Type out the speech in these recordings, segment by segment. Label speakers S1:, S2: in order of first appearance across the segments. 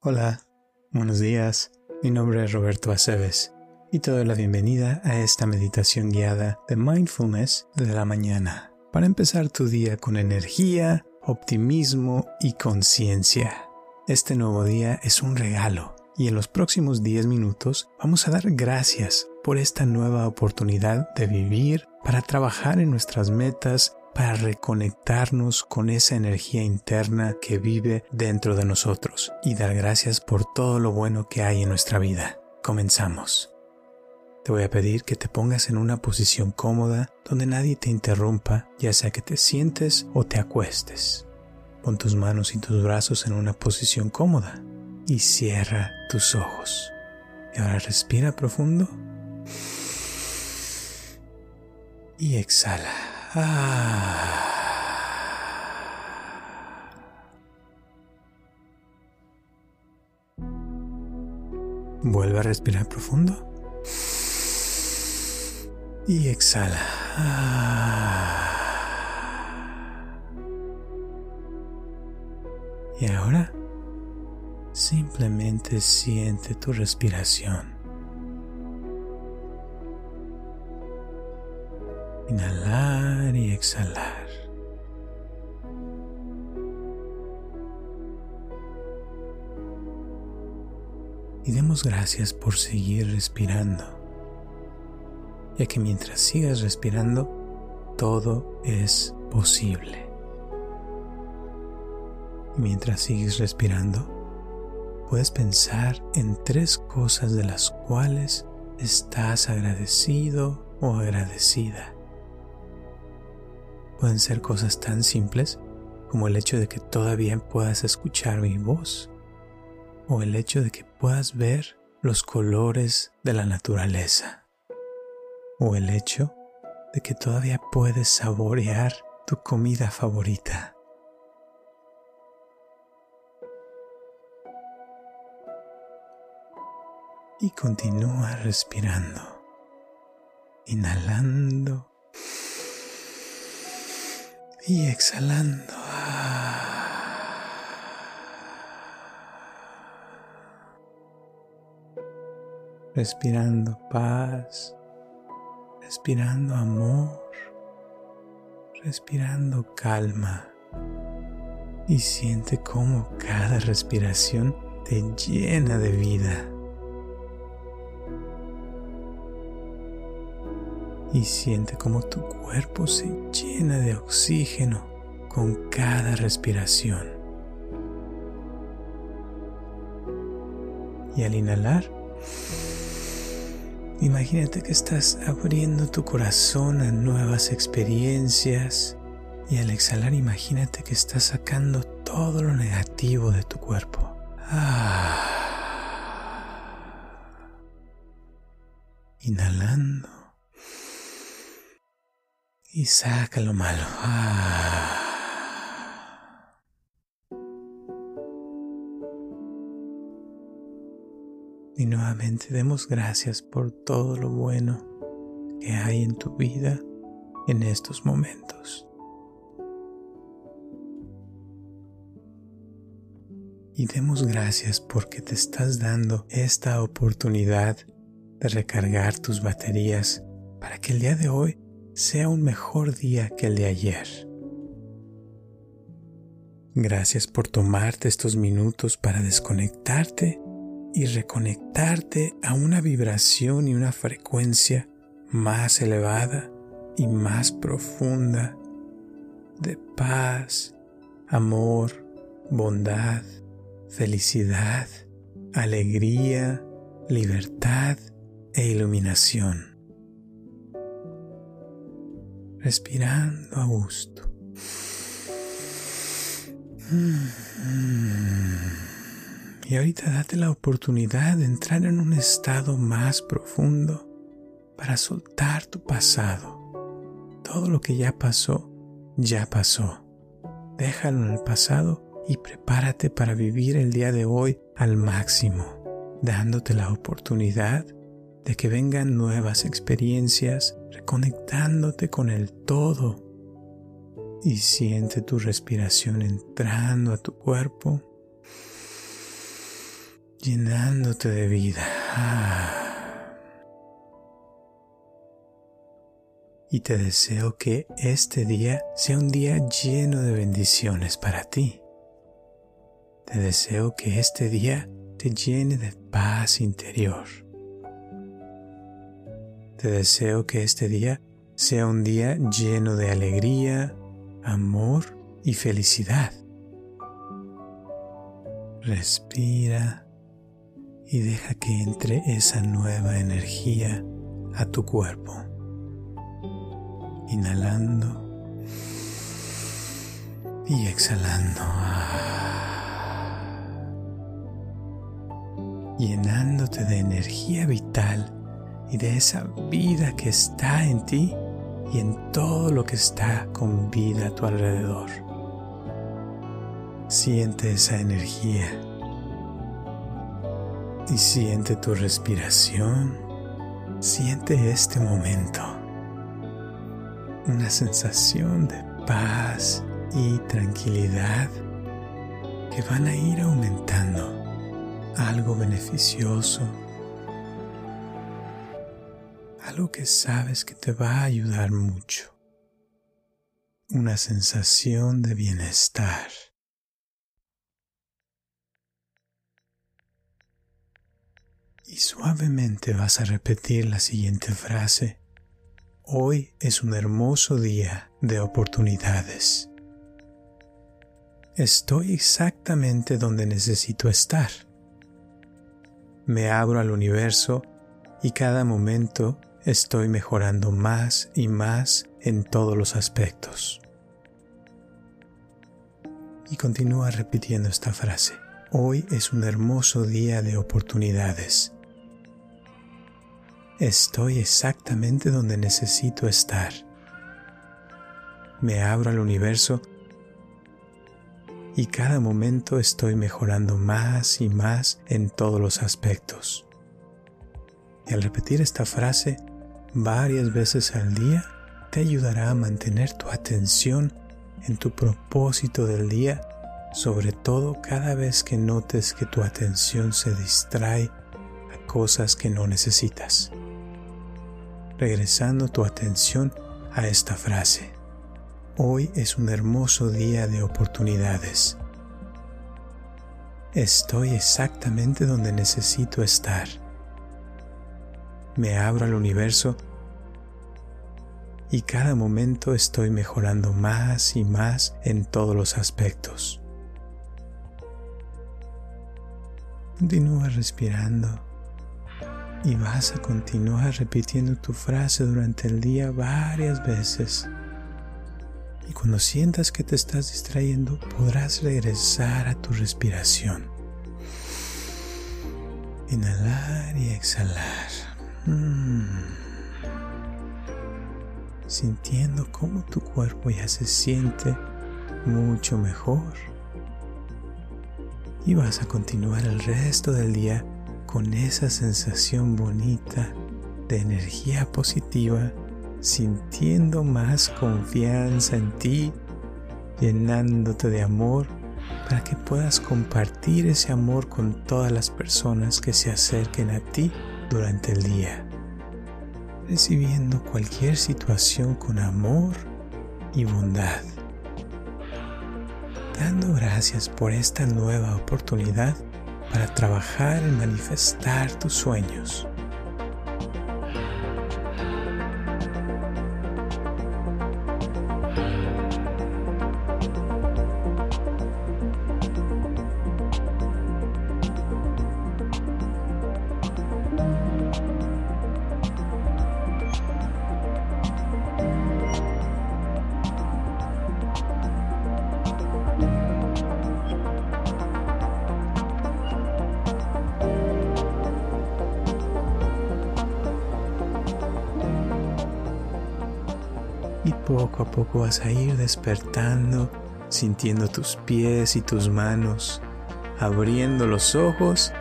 S1: Hola, buenos días. Mi nombre es Roberto Aceves y te doy la bienvenida a esta meditación guiada de mindfulness de la mañana para empezar tu día con energía, optimismo y conciencia. Este nuevo día es un regalo y en los próximos 10 minutos vamos a dar gracias por esta nueva oportunidad de vivir para trabajar en nuestras metas para reconectarnos con esa energía interna que vive dentro de nosotros y dar gracias por todo lo bueno que hay en nuestra vida. Comenzamos. Te voy a pedir que te pongas en una posición cómoda donde nadie te interrumpa, ya sea que te sientes o te acuestes. Pon tus manos y tus brazos en una posición cómoda y cierra tus ojos. Y ahora respira profundo y exhala. Ah. Vuelve a respirar profundo. Y exhala. Ah. Y ahora simplemente siente tu respiración. Inhalar y exhalar. Y demos gracias por seguir respirando, ya que mientras sigas respirando, todo es posible. mientras sigues respirando, puedes pensar en tres cosas de las cuales estás agradecido o agradecida. Pueden ser cosas tan simples como el hecho de que todavía puedas escuchar mi voz o el hecho de que puedas ver los colores de la naturaleza o el hecho de que todavía puedes saborear tu comida favorita. Y continúa respirando, inhalando y exhalando. Respirando paz, respirando amor, respirando calma. Y siente cómo cada respiración te llena de vida. y siente como tu cuerpo se llena de oxígeno con cada respiración. Y al inhalar, imagínate que estás abriendo tu corazón a nuevas experiencias y al exhalar imagínate que estás sacando todo lo negativo de tu cuerpo. Ah. Inhalando y saca lo malo. Ah. Y nuevamente demos gracias por todo lo bueno que hay en tu vida en estos momentos. Y demos gracias porque te estás dando esta oportunidad de recargar tus baterías para que el día de hoy sea un mejor día que el de ayer. Gracias por tomarte estos minutos para desconectarte y reconectarte a una vibración y una frecuencia más elevada y más profunda de paz, amor, bondad, felicidad, alegría, libertad e iluminación respirando a gusto. Y ahorita date la oportunidad de entrar en un estado más profundo para soltar tu pasado. Todo lo que ya pasó, ya pasó. Déjalo en el pasado y prepárate para vivir el día de hoy al máximo, dándote la oportunidad de que vengan nuevas experiencias, reconectándote con el todo. Y siente tu respiración entrando a tu cuerpo llenándote de vida. Y te deseo que este día sea un día lleno de bendiciones para ti. Te deseo que este día te llene de paz interior. Te deseo que este día sea un día lleno de alegría, amor y felicidad. Respira y deja que entre esa nueva energía a tu cuerpo. Inhalando y exhalando. Llenándote de energía vital y de esa vida que está en ti y en todo lo que está con vida a tu alrededor. Siente esa energía y siente tu respiración. Siente este momento. Una sensación de paz y tranquilidad que van a ir aumentando. Algo beneficioso. Que sabes que te va a ayudar mucho. Una sensación de bienestar. y suavemente vas a repetir la siguiente frase. Hoy es un hermoso día de oportunidades. Estoy exactamente donde necesito estar. Me abro al universo y cada momento estoy mejorando más y más en todos los aspectos. Y continúa repitiendo esta frase. Hoy es un hermoso día de oportunidades. Estoy exactamente donde necesito estar. Me abro al universo y cada momento estoy mejorando más y más en todos los aspectos. Y al repetir esta frase varias veces al día, te ayudará a mantener tu atención en tu propósito del día, sobre todo cada vez que notes que tu atención se distrae a cosas que no necesitas regresando tu atención a esta frase. Hoy es un hermoso día de oportunidades. Estoy exactamente donde necesito estar. Me abro al universo y cada momento estoy mejorando más y más en todos los aspectos. Continúa respirando y vas a continuar repitiendo tu frase durante el día varias veces. Y cuando sientas que te estás distrayendo, podrás regresar a tu respiración. Inhalar y exhalar. Mm. Sintiendo cómo tu cuerpo ya se siente mucho mejor. Y vas a continuar el resto del día con esa sensación bonita de energía positiva, sintiendo más confianza en ti, llenándote de amor para que puedas compartir ese amor con todas las personas que se acerquen a ti durante el día, recibiendo cualquier situación con amor y bondad. Dando gracias por esta nueva oportunidad para trabajar en manifestar tus sueños. Y poco a poco vas a ir despertando, sintiendo tus pies y tus manos, abriendo los ojos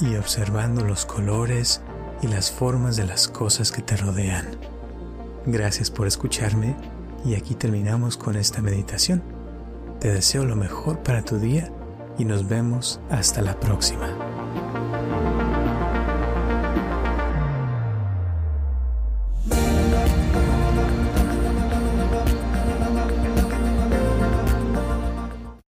S1: y observando los colores y las formas de las cosas que te rodean. Gracias por escucharme y aquí terminamos con esta meditación. Te deseo lo mejor para tu día y nos vemos hasta la próxima.